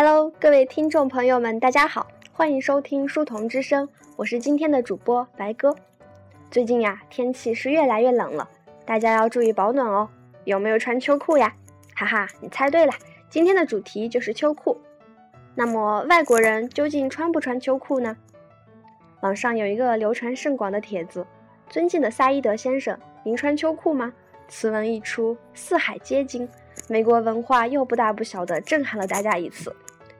Hello，各位听众朋友们，大家好，欢迎收听书童之声，我是今天的主播白哥。最近呀，天气是越来越冷了，大家要注意保暖哦。有没有穿秋裤呀？哈哈，你猜对了，今天的主题就是秋裤。那么外国人究竟穿不穿秋裤呢？网上有一个流传甚广的帖子：“尊敬的萨伊德先生，您穿秋裤吗？”此文一出，四海皆惊，美国文化又不大不小的震撼了大家一次。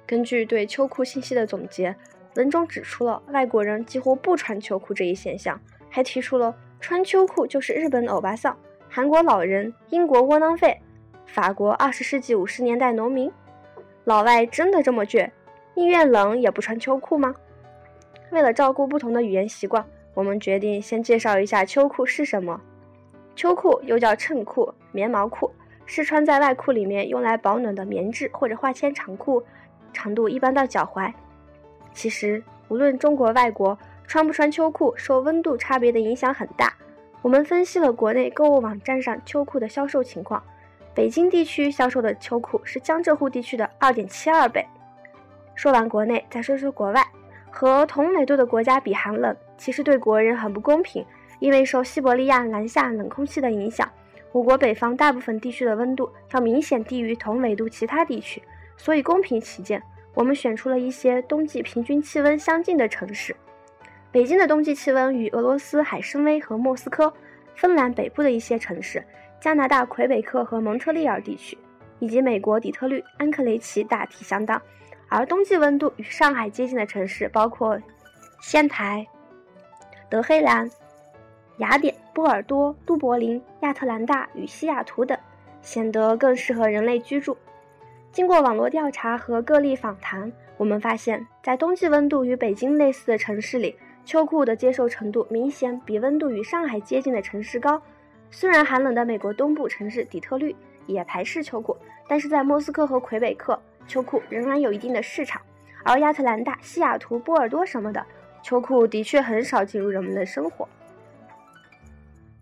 根据对秋裤信息的总结，文中指出了外国人几乎不穿秋裤这一现象，还提出了穿秋裤就是日本欧巴桑、韩国老人、英国窝囊废、法国二十世纪五十年代农民。老外真的这么倔，宁愿冷也不穿秋裤吗？为了照顾不同的语言习惯，我们决定先介绍一下秋裤是什么。秋裤又叫衬裤、棉毛裤，是穿在外裤里面用来保暖的棉质或者化纤长裤，长度一般到脚踝。其实，无论中国外国，穿不穿秋裤受温度差别的影响很大。我们分析了国内购物网站上秋裤的销售情况，北京地区销售的秋裤是江浙沪地区的二点七二倍。说完国内，再说说国外，和同纬度的国家比寒冷，其实对国人很不公平。因为受西伯利亚南下冷空气的影响，我国北方大部分地区的温度要明显低于同纬度其他地区，所以公平起见，我们选出了一些冬季平均气温相近的城市。北京的冬季气温与俄罗斯海参崴和莫斯科、芬兰北部的一些城市、加拿大魁北克和蒙特利尔地区，以及美国底特律、安克雷奇大体相当。而冬季温度与上海接近的城市包括仙台、德黑兰。雅典、波尔多、都柏林、亚特兰大与西雅图等，显得更适合人类居住。经过网络调查和个例访谈，我们发现，在冬季温度与北京类似的城市里，秋裤的接受程度明显比温度与上海接近的城市高。虽然寒冷的美国东部城市底特律也排斥秋裤，但是在莫斯科和魁北克，秋裤仍然有一定的市场。而亚特兰大、西雅图、波尔多什么的，秋裤的确很少进入人们的生活。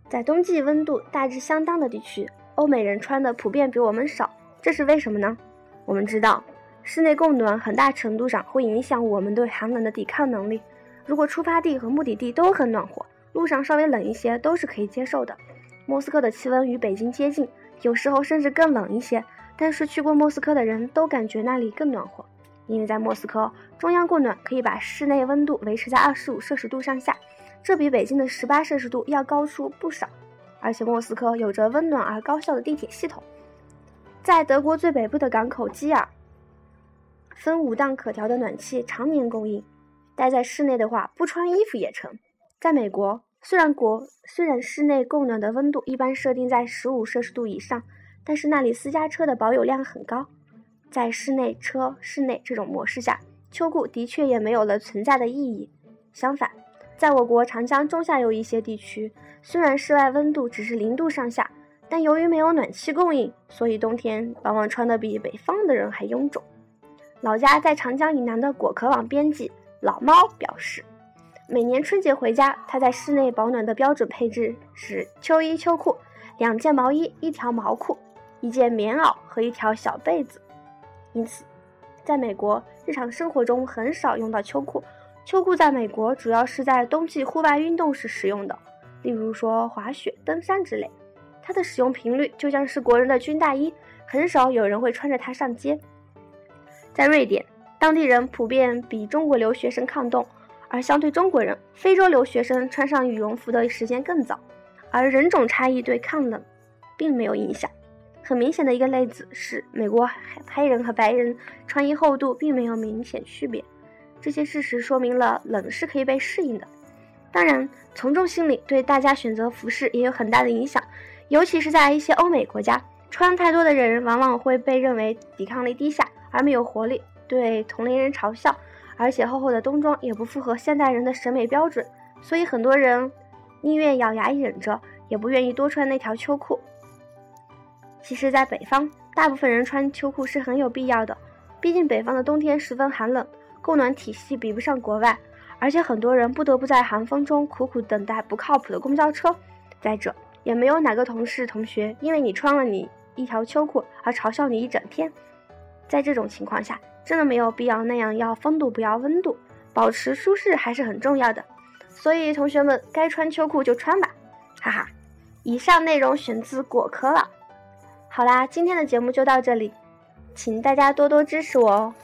在冬季温度大致相当的地区，欧美人穿的普遍比我们少，这是为什么呢？我们知道，室内供暖很大程度上会影响我们对寒冷的抵抗能力。如果出发地和目的地都很暖和，路上稍微冷一些都是可以接受的。莫斯科的气温与北京接近，有时候甚至更冷一些，但是去过莫斯科的人都感觉那里更暖和，因为在莫斯科，中央供暖可以把室内温度维持在二十五摄氏度上下。这比北京的十八摄氏度要高出不少，而且莫斯科有着温暖而高效的地铁系统。在德国最北部的港口基尔，分五档可调的暖气常年供应，待在室内的话不穿衣服也成。在美国，虽然国虽然室内供暖的温度一般设定在十五摄氏度以上，但是那里私家车的保有量很高，在室内车室内这种模式下，秋裤的确也没有了存在的意义。相反。在我国长江中下游一些地区，虽然室外温度只是零度上下，但由于没有暖气供应，所以冬天往往穿得比北方的人还臃肿。老家在长江以南的果壳网编辑老猫表示，每年春节回家，他在室内保暖的标准配置是秋衣秋裤、两件毛衣、一条毛裤、一件棉袄和一条小被子。因此，在美国日常生活中很少用到秋裤。秋裤在美国主要是在冬季户外运动时使用的，例如说滑雪、登山之类。它的使用频率就像是国人的军大衣，很少有人会穿着它上街。在瑞典，当地人普遍比中国留学生抗冻，而相对中国人，非洲留学生穿上羽绒服的时间更早。而人种差异对抗冷并没有影响。很明显的一个例子是，美国黑人和白人穿衣厚度并没有明显区别。这些事实说明了冷是可以被适应的。当然，从众心理对大家选择服饰也有很大的影响，尤其是在一些欧美国家，穿太多的人往往会被认为抵抗力低下而没有活力，对同龄人嘲笑。而且厚厚的冬装也不符合现代人的审美标准，所以很多人宁愿咬牙忍着，也不愿意多穿那条秋裤。其实，在北方，大部分人穿秋裤是很有必要的，毕竟北方的冬天十分寒冷。供暖体系比不上国外，而且很多人不得不在寒风中苦苦等待不靠谱的公交车。再者，也没有哪个同事同学因为你穿了你一条秋裤而嘲笑你一整天。在这种情况下，真的没有必要那样要风度不要温度，保持舒适还是很重要的。所以同学们该穿秋裤就穿吧，哈哈。以上内容选自果壳网。好啦，今天的节目就到这里，请大家多多支持我哦。